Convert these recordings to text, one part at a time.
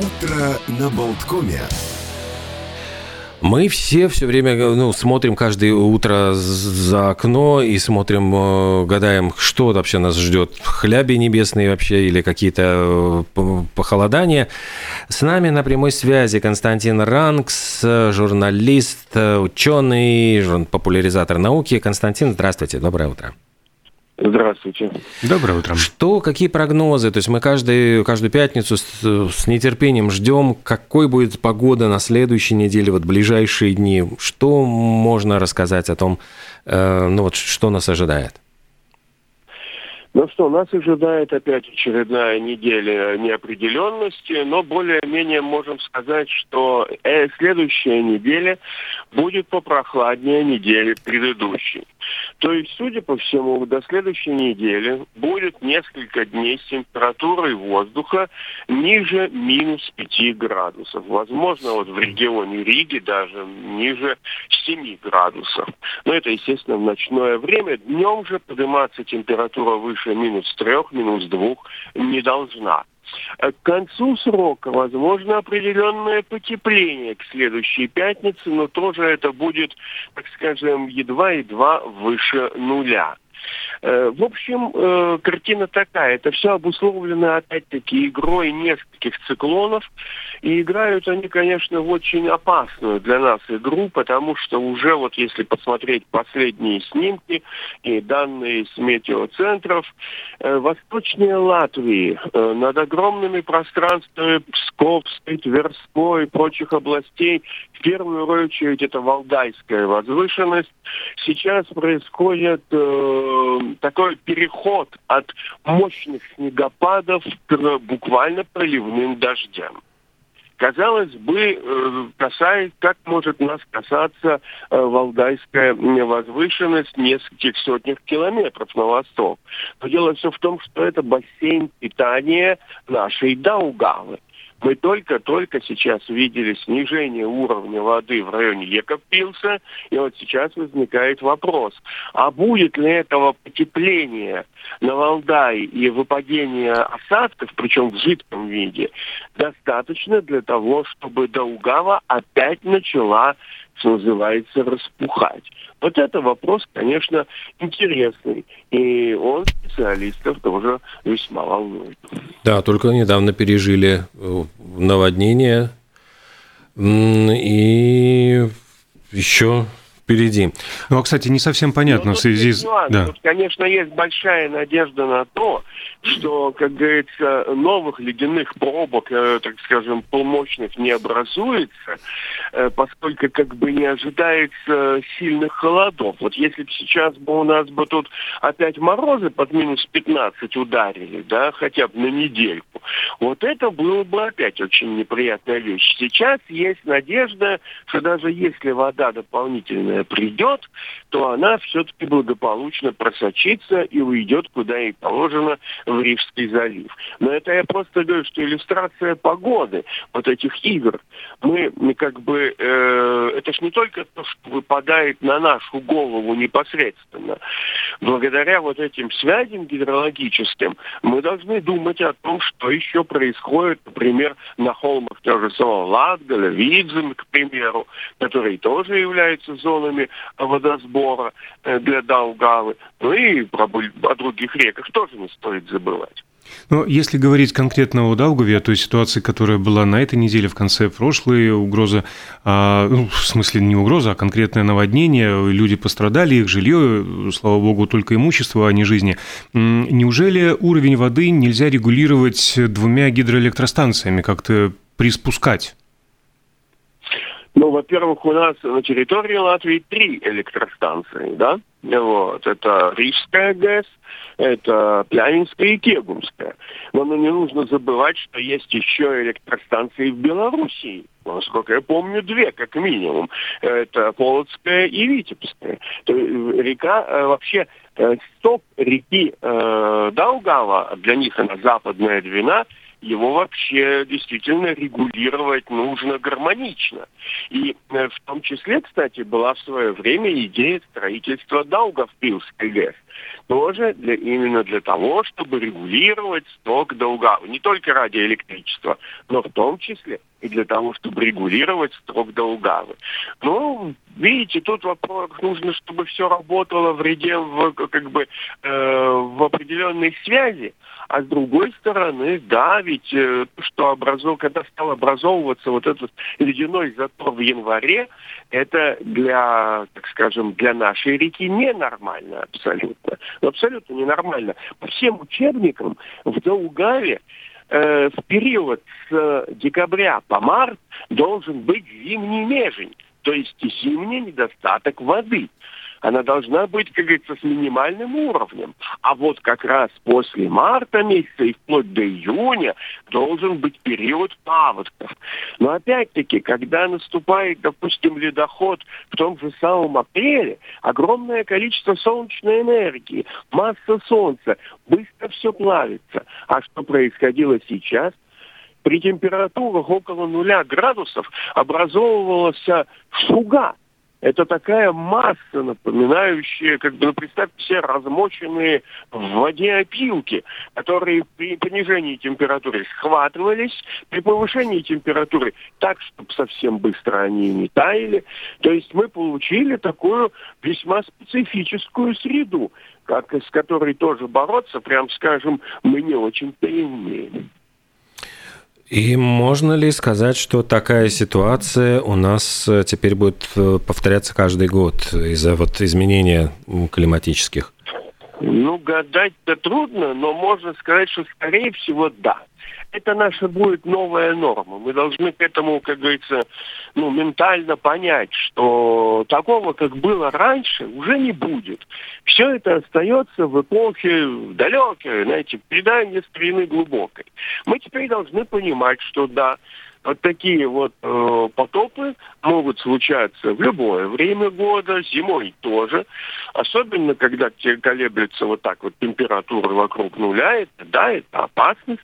Утро на Болткоме. Мы все все время ну, смотрим каждое утро за окно и смотрим, э, гадаем, что вообще нас ждет. Хляби небесные вообще или какие-то э, похолодания. С нами на прямой связи Константин Ранкс, журналист, ученый, популяризатор науки. Константин, здравствуйте, доброе утро. Здравствуйте. Доброе утро. Что, какие прогнозы? То есть мы каждый, каждую пятницу с, с нетерпением ждем, какой будет погода на следующей неделе, вот ближайшие дни. Что можно рассказать о том, э, ну вот что нас ожидает? Ну что, нас ожидает опять очередная неделя неопределенности, но более-менее можем сказать, что э, следующая неделя будет попрохладнее недели предыдущей. То есть, судя по всему, до следующей недели будет несколько дней с температурой воздуха ниже минус 5 градусов. Возможно, вот в регионе Риги даже ниже 7 градусов. Но это, естественно, в ночное время. Днем же подниматься температура выше минус 3, минус 2 не должна. К концу срока возможно определенное потепление к следующей пятнице, но тоже это будет, так скажем, едва-едва выше нуля. Э, в общем, э, картина такая. Это все обусловлено, опять-таки, игрой нескольких циклонов. И играют они, конечно, в очень опасную для нас игру, потому что уже вот если посмотреть последние снимки и данные с метеоцентров, э, восточнее Латвии над огромными пространствами Псковской, Тверской и прочих областей, в первую очередь это Валдайская возвышенность, сейчас происходит такой переход от мощных снегопадов к буквально проливным дождям. Казалось бы, э, касается, как может нас касаться э, Валдайская возвышенность нескольких сотнях километров на восток. Но дело все в том, что это бассейн питания нашей Даугавы. Мы только-только сейчас видели снижение уровня воды в районе Екопилса, и вот сейчас возникает вопрос, а будет ли этого потепления на Валдае и выпадения осадков, причем в жидком виде, достаточно для того, чтобы Даугава опять начала что называется, распухать. Вот это вопрос, конечно, интересный. И он специалистов тоже весьма волнует. Да, только недавно пережили э, наводнение. И еще впереди. Ну, а, кстати, не совсем понятно ну, в связи с... Да. Тут, конечно, есть большая надежда на то, что, как говорится, новых ледяных пробок, э, так скажем, полмощных не образуется, э, поскольку как бы не ожидается сильных холодов. Вот если бы сейчас бы у нас бы тут опять морозы под минус 15 ударили, да, хотя бы на недельку, вот это было бы опять очень неприятная вещь. Сейчас есть надежда, что даже если вода дополнительная придет, то она все-таки благополучно просочится и уйдет куда ей положено в Рижский залив. Но это я просто говорю, что иллюстрация погоды вот этих игр. Мы как бы, э, это ж не только то, что выпадает на нашу голову непосредственно. Благодаря вот этим связям гидрологическим мы должны думать о том, что еще происходит, например, на холмах того же самого Латгаля, Видзем, к примеру, которые тоже являются зонами водосбора э, для Даугавы. Ну и о других реках тоже не стоит забывать. Но если говорить конкретно о Даугаве, о той ситуации, которая была на этой неделе, в конце прошлой, угроза, а, ну, в смысле не угроза, а конкретное наводнение, люди пострадали, их жилье, слава богу, только имущество, а не жизни. Неужели уровень воды нельзя регулировать двумя гидроэлектростанциями, как-то приспускать? Ну, во-первых, у нас на территории Латвии три электростанции, да? Вот. Это Рижская ГЭС, это Плянинская и Кегумская. Но ну, не нужно забывать, что есть еще электростанции в Белоруссии. Насколько я помню, две, как минимум. Это Полоцкая и Витебская. То, река э, вообще э, сток реки э, Даугава, для них она западная Двина, его вообще действительно регулировать нужно гармонично. И э, в том числе, кстати, была в свое время идея строительства Даугавпилской ГЭС – тоже для, именно для того, чтобы регулировать сток Даугавы. Не только ради электричества, но в том числе и для того, чтобы регулировать строк Даугавы. Ну, видите, тут вопрос, нужно, чтобы все работало в в, как бы, э, в определенной связи. А с другой стороны, да, ведь э, что образов... когда стал образовываться вот этот ледяной затор в январе, это для, так скажем, для нашей реки ненормально абсолютно. Абсолютно ненормально. По всем учебникам в Даугаве э, в период с декабря по март должен быть зимний межень, то есть зимний недостаток воды она должна быть, как говорится, с минимальным уровнем. А вот как раз после марта месяца и вплоть до июня должен быть период паводков. Но опять-таки, когда наступает, допустим, ледоход в том же самом апреле, огромное количество солнечной энергии, масса солнца, быстро все плавится. А что происходило сейчас? При температурах около нуля градусов образовывалась шуга, это такая масса, напоминающая, как бы, ну, представьте себе, размоченные в воде опилки, которые при понижении температуры схватывались, при повышении температуры так, чтобы совсем быстро они не таяли. То есть мы получили такую весьма специфическую среду, как, с которой тоже бороться, прям скажем, мы не очень-то и умеем. И можно ли сказать, что такая ситуация у нас э, теперь будет э, повторяться каждый год из-за вот изменения климатических? Ну, гадать-то трудно, но можно сказать, что, скорее всего, да это наша будет новая норма. Мы должны к этому, как говорится, ну, ментально понять, что такого, как было раньше, уже не будет. Все это остается в эпохе далекой, знаете, предание старины глубокой. Мы теперь должны понимать, что да, вот такие вот э, потопы могут случаться в любое время года, зимой тоже. Особенно, когда колеблется вот так вот температура вокруг нуля, это, да, это опасность.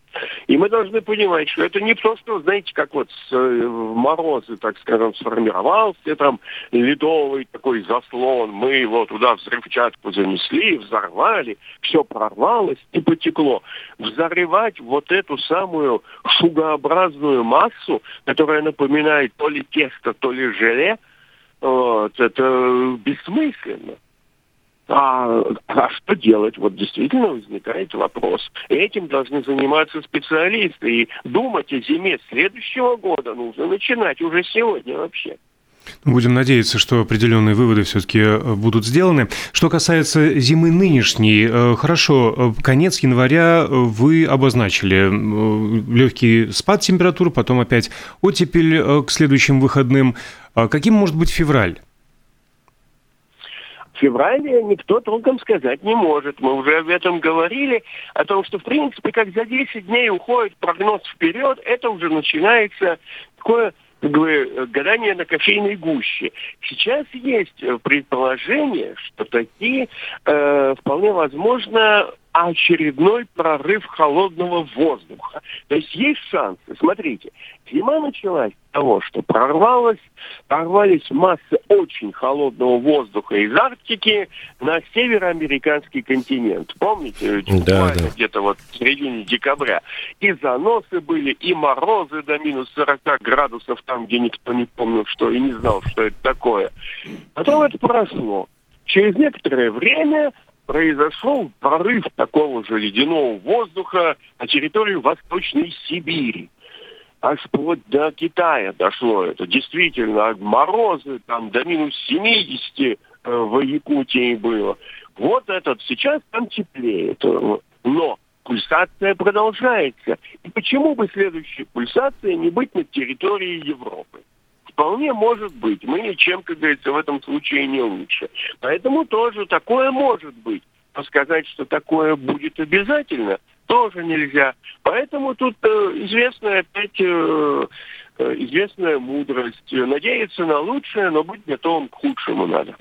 И мы должны понимать, что это не просто, знаете, как вот с, э, морозы, так скажем, сформировался там ледовый такой заслон, мы его туда взрывчатку занесли, взорвали, все прорвалось и потекло. Взорвать вот эту самую шугообразную массу, которая напоминает то ли тесто, то ли желе, вот, это бессмысленно. А, а что делать? Вот действительно возникает вопрос. Этим должны заниматься специалисты. И думать о зиме следующего года нужно начинать уже сегодня вообще. Будем надеяться, что определенные выводы все-таки э, будут сделаны. Что касается зимы нынешней, э, хорошо, э, конец января вы обозначили легкий спад температур, потом опять оттепель к следующим выходным. А каким может быть февраль? В феврале никто толком сказать не может. Мы уже об этом говорили, о том, что, в принципе, как за 10 дней уходит прогноз вперед, это уже начинается такое как бы, гадание на кофейной гуще. Сейчас есть предположение, что такие э, вполне возможно очередной прорыв холодного воздуха. То есть есть шансы. Смотрите, зима началась с того, что прорвалась, прорвались массы очень холодного воздуха из Арктики на североамериканский континент. Помните? Да, да. Где-то вот в середине декабря. И заносы были, и морозы до минус 40 градусов, там, где никто не помнил, что и не знал, что это такое. Потом это прошло. Через некоторое время произошел прорыв такого же ледяного воздуха на территории Восточной Сибири. Аж вплоть до Китая дошло это. Действительно, морозы там до минус 70 э, в Якутии было. Вот этот сейчас там теплеет. Но пульсация продолжается. И почему бы следующей пульсации не быть на территории Европы? Вполне может быть. Мы ничем, как говорится, в этом случае не лучше. Поэтому тоже такое может быть. Но сказать, что такое будет обязательно, тоже нельзя. Поэтому тут э, известная опять э, э, известная мудрость. Надеяться на лучшее, но быть готовым к худшему надо.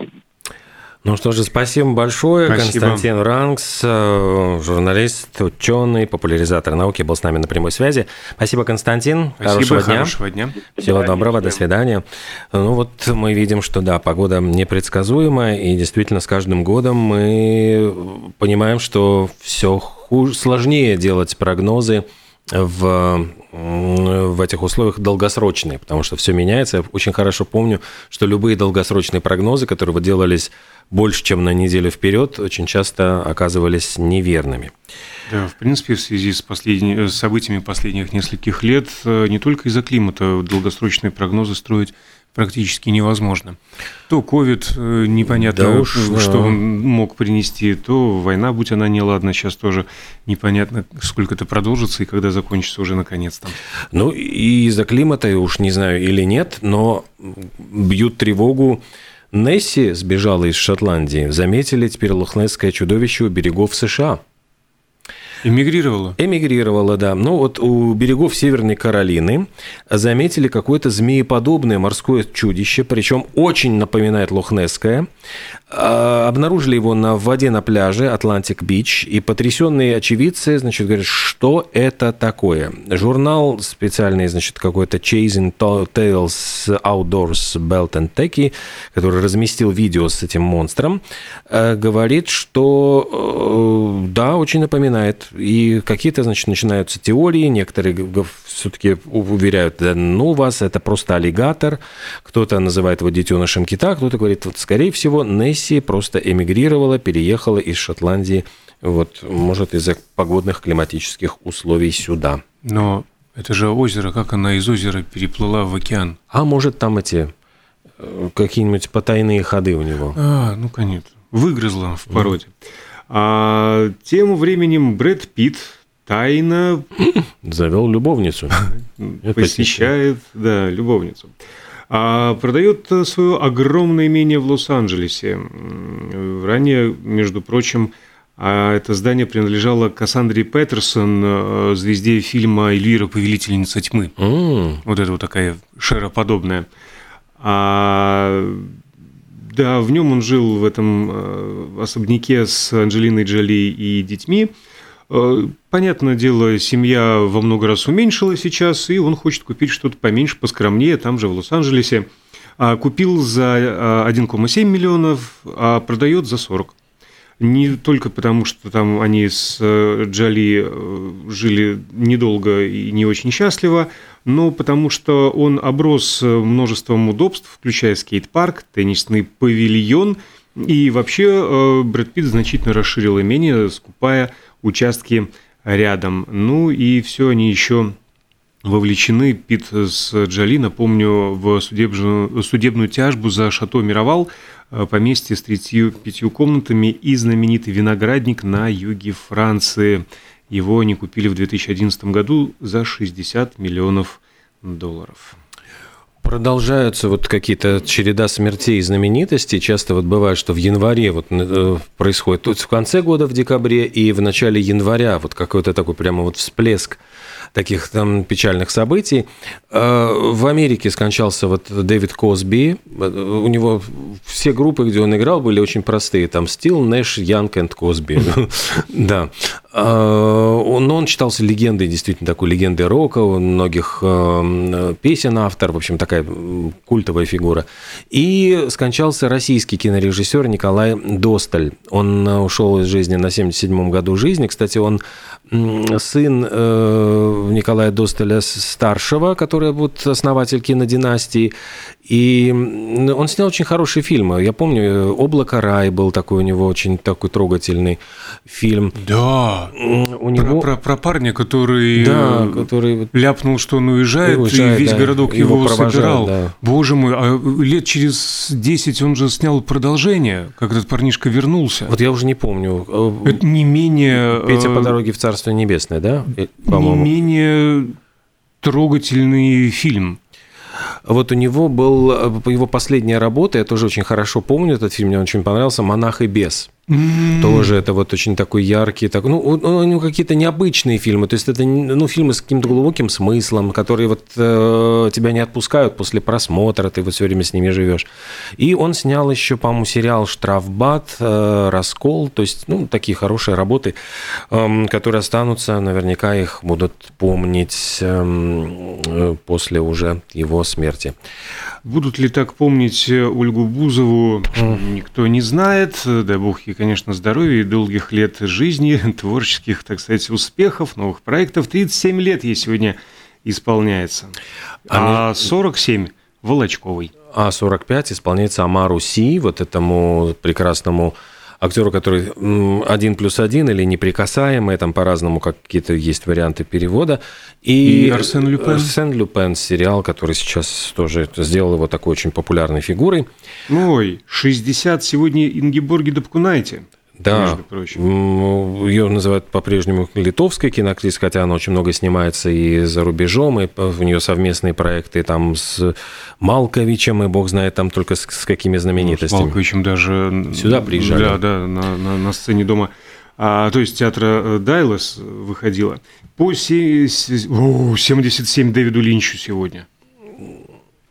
Ну что же, спасибо большое. Спасибо. Константин Ранкс, э, журналист, ученый, популяризатор науки, был с нами на прямой связи. Спасибо, Константин. Спасибо, хорошего дня. Хорошего дня. Всего да, доброго, до свидания. Ну вот мы видим, что да, погода непредсказуемая, и действительно с каждым годом мы понимаем, что все хуже, сложнее делать прогнозы в, в этих условиях долгосрочные, потому что все меняется. Я очень хорошо помню, что любые долгосрочные прогнозы, которые делались больше, чем на неделю вперед, очень часто оказывались неверными. Да, в принципе, в связи с, последними, с событиями последних нескольких лет э, не только из-за климата долгосрочные прогнозы строить практически невозможно. То ковид, э, непонятно, да уж, что он мог принести, то война, будь она неладна, сейчас тоже непонятно, сколько это продолжится и когда закончится уже наконец-то. Ну, и из-за климата, уж не знаю или нет, но бьют тревогу Несси сбежала из Шотландии. Заметили теперь лохнесское чудовище у берегов США. Эмигрировала? Эмигрировала, да. Ну вот у берегов Северной Каролины заметили какое-то змееподобное морское чудище, причем очень напоминает лохнесское. А, обнаружили его на воде на пляже Атлантик-Бич, и потрясенные очевидцы, значит, говорят, что это такое. Журнал специальный, значит, какой-то Chasing Tails Outdoors Bait and Tackle, который разместил видео с этим монстром, э, говорит, что э, да, очень напоминает. И какие-то, значит, начинаются теории, некоторые все-таки уверяют, да ну вас, это просто аллигатор, кто-то называет его детенышем кита, кто-то говорит, вот, скорее всего, Несси просто эмигрировала, переехала из Шотландии, вот, может, из-за погодных климатических условий сюда. Но это же озеро, как она из озера переплыла в океан? А может, там эти э, какие-нибудь потайные ходы у него? А, ну, конечно. Выгрызла в породе. Mm. А тем временем Брэд Питт тайно... Завел любовницу. Посещает, да, любовницу а продает свое огромное имение в Лос-Анджелесе. Ранее, между прочим, а это здание принадлежало Кассандре Петерсон, э, звезде фильма «Эльвира, повелительница тьмы». Mm. Вот это вот такая шароподобная. А, да, в нем он жил в этом э, особняке с Анджелиной Джоли и детьми. Э, понятное дело, семья во много раз уменьшила сейчас, и он хочет купить что-то поменьше, поскромнее, там же, в Лос-Анджелесе. А купил за 1,7 а, миллионов, а продает за 40. Не только потому, что там они с э, Джоли э, жили недолго и не очень счастливо, но потому что он оброс множеством удобств, включая скейт-парк, теннисный павильон, и вообще Брэд Питт значительно расширил имение, скупая участки рядом. Ну и все они еще вовлечены, Пит с Джоли, напомню, в судебную, судебную тяжбу за шато Мировал, э, поместье с 35 комнатами и знаменитый виноградник на юге Франции. Его они купили в 2011 году за 60 миллионов долларов. Продолжаются вот какие-то череда смертей и знаменитостей. Часто вот бывает, что в январе вот э, происходит, то есть в конце года, в декабре и в начале января вот какой-то такой прямо вот всплеск таких там печальных событий. Э, в Америке скончался вот Дэвид Косби. У него все группы, где он играл, были очень простые. Там Стил, Нэш, Янг и Косби. Да. Э, но он считался легендой, действительно такой легендой рока, многих э, песен автор, в общем, такая культовая фигура. И скончался российский кинорежиссер Николай Досталь. Он ушел из жизни на 77-м году жизни. Кстати, он сын э, Николая Досталя старшего, который вот основатель кинодинастии, и он снял очень хорошие фильмы. Я помню, «Облако рай» был такой у него очень такой трогательный фильм. Да, у него... про, про, про парня, который, да, который ляпнул, что он уезжает, уезжает и весь да, городок его, его собирал. Да. Боже мой, а лет через 10 он же снял продолжение, как этот парнишка вернулся. Вот я уже не помню. Это не менее... Петя по дороге в Царство Небесное, да? Не менее трогательный фильм. Вот у него был его последняя работа, я тоже очень хорошо помню этот фильм, мне он очень понравился, «Монах и бес». Mm. Тоже это вот очень такой яркий, так, ну, у него какие-то необычные фильмы, то есть это ну, фильмы с каким-то глубоким смыслом, которые вот э, тебя не отпускают после просмотра, ты вот все время с ними живешь. И он снял еще, по-моему, сериал «Штрафбат», э, «Раскол», то есть, ну, такие хорошие работы, э, которые останутся, наверняка их будут помнить э, после уже его смерти. Будут ли так помнить Ольгу Бузову, никто не знает, дай бог ей конечно, здоровья и долгих лет жизни, творческих, так сказать, успехов, новых проектов. 37 лет ей сегодня исполняется, а 47 – Волочковой. А 45 исполняется Амару Си, вот этому прекрасному актеру, который один плюс один или неприкасаемый, там по-разному какие-то есть варианты перевода. И, и Арсен Люпен. Арсен Люпен, сериал, который сейчас тоже сделал его такой очень популярной фигурой. Ой, 60 сегодня Ингеборги Дапкунайте. Да, ее называют по-прежнему литовской киноактрисой, хотя она очень много снимается и за рубежом, и у нее совместные проекты там с Малковичем, и бог знает там только с, с какими знаменитостями. Ну, с Малковичем даже... Сюда приезжали. Да, да, на, на, на сцене дома. А, то есть театра э, Дайлас выходила. По 77 Дэвиду Линчу сегодня.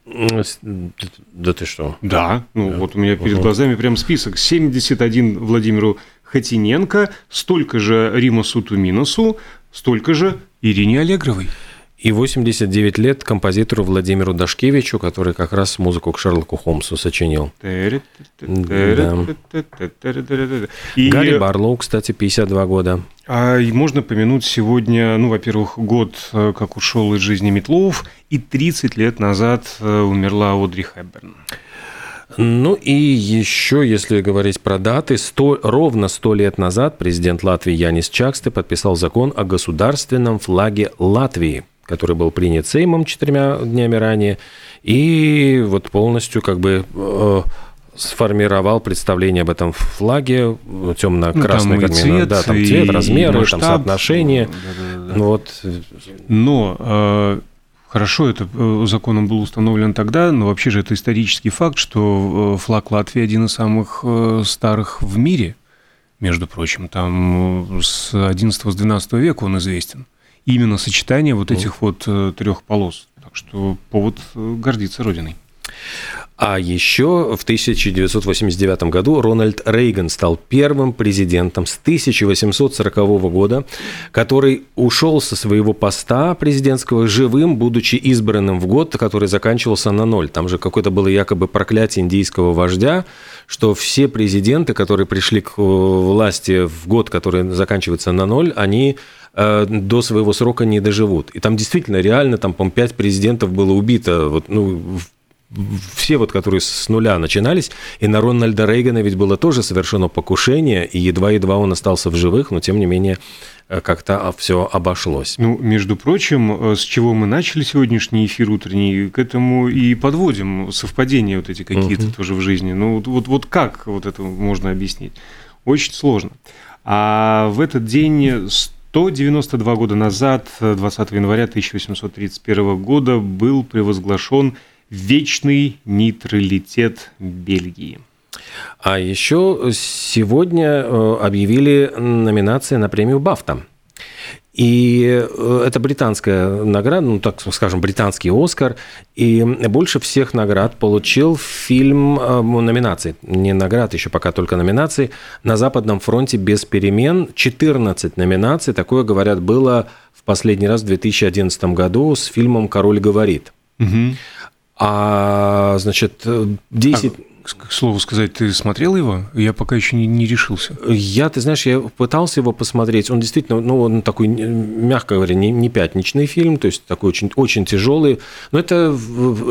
Да ты что? Да, ну да. вот у меня перед угу. глазами прям список. 71 Владимиру Хатиненко, столько же Римасу Туминосу, столько же Ирине Аллегровой. И 89 лет композитору Владимиру Дашкевичу, который как раз музыку к Шерлоку Холмсу сочинил. И... Гарри Барлоу, кстати, 52 года. А можно помянуть сегодня, ну, во-первых, год, как ушел из жизни Метлов, и 30 лет назад умерла Одри Хэбберн. Ну и еще, если говорить про даты, 100, ровно 100 лет назад президент Латвии Янис Чаксте подписал закон о государственном флаге Латвии – который был принят Сеймом четырьмя днями ранее, и вот полностью как бы э, сформировал представление об этом флаге темно-красный, ну, цвет, да, там цвет, размеры, масштаб, там соотношение, да, да, да. вот. Но э, хорошо, это э, законом был установлен тогда, но вообще же это исторический факт, что э, флаг Латвии один из самых старых в мире, между прочим, там с 11-12 века он известен именно сочетание вот этих вот э, трех полос. Так что повод э, гордиться Родиной. А еще в 1989 году Рональд Рейган стал первым президентом с 1840 года, который ушел со своего поста президентского живым, будучи избранным в год, который заканчивался на ноль. Там же какое-то было якобы проклятие индийского вождя, что все президенты, которые пришли к э, власти в год, который заканчивается на ноль, они Э, до своего срока не доживут. И там действительно реально, там, по-моему, пять президентов было убито, вот, ну, все вот, которые с нуля начинались, и на Рональда Рейгана ведь было тоже совершено покушение, и едва-едва он остался в живых, но тем не менее э, как-то все обошлось. Ну, между прочим, э, с чего мы начали сегодняшний эфир утренний, к этому и подводим совпадения вот эти какие-то угу. тоже в жизни. Ну, вот, вот, вот как вот это можно объяснить? Очень сложно. А в этот день 192 года назад, 20 января 1831 года, был превозглашен вечный нейтралитет Бельгии. А еще сегодня э, объявили номинации на премию Бафта. И э, это британская награда, ну так скажем, британский Оскар. И больше всех наград получил фильм э, номинаций. Не наград, еще пока только номинаций. На Западном фронте без перемен 14 номинаций. Такое, говорят, было в последний раз в 2011 году с фильмом «Король говорит». Угу. А, значит, 10... А к слову сказать, ты смотрел его? Я пока еще не, не решился. Я, ты знаешь, я пытался его посмотреть. Он действительно, ну, он такой, мягко говоря, не, не пятничный фильм, то есть такой очень, очень тяжелый. Но это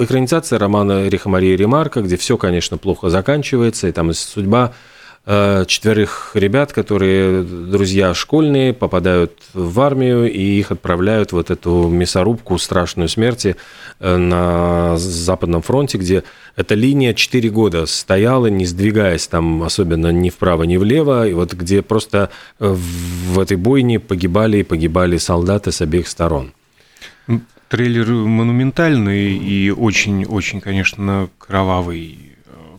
экранизация романа Риха Марии Ремарка, где все, конечно, плохо заканчивается, и там судьба Э, четверых ребят, которые друзья школьные, попадают в армию, и их отправляют вот эту мясорубку страшную смерти э, на Западном фронте, где эта линия 4 года стояла, не сдвигаясь там особенно ни вправо, ни влево, и вот где просто э, в этой бойне погибали и погибали солдаты с обеих сторон. Трейлер монументальный и очень-очень, конечно, кровавый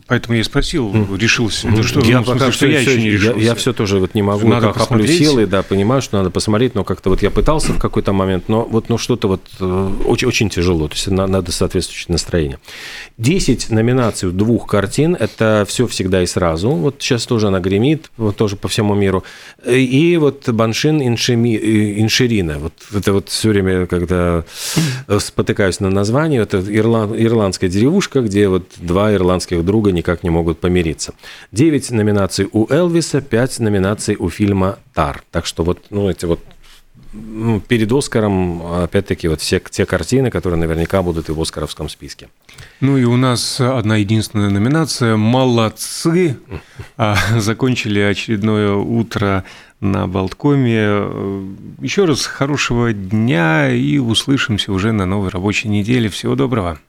Поэтому я спросил, решился. Ну, что, я ну, пока смысле, что я еще не решился. Я, я все тоже вот не могу, надо как коплю силы, да, понимаю, что надо посмотреть, но как-то вот я пытался в какой-то момент, но вот ну, что-то вот э, очень, очень тяжело, то есть надо соответствующее настроение. Десять номинаций двух картин, это все всегда и сразу, вот сейчас тоже она гремит, вот тоже по всему миру, и вот Баншин Иншими, э, Инширина, вот это вот все время, когда спотыкаюсь на название, это ирланд, ирландская деревушка, где вот два ирландских друга никак не могут помириться. Девять номинаций у Элвиса, пять номинаций у фильма «Тар». Так что вот, ну, эти вот ну, перед Оскаром, опять-таки, вот все те картины, которые наверняка будут и в Оскаровском списке. Ну и у нас одна единственная номинация. Молодцы! А, закончили очередное утро на Болткоме. Еще раз хорошего дня и услышимся уже на новой рабочей неделе. Всего доброго!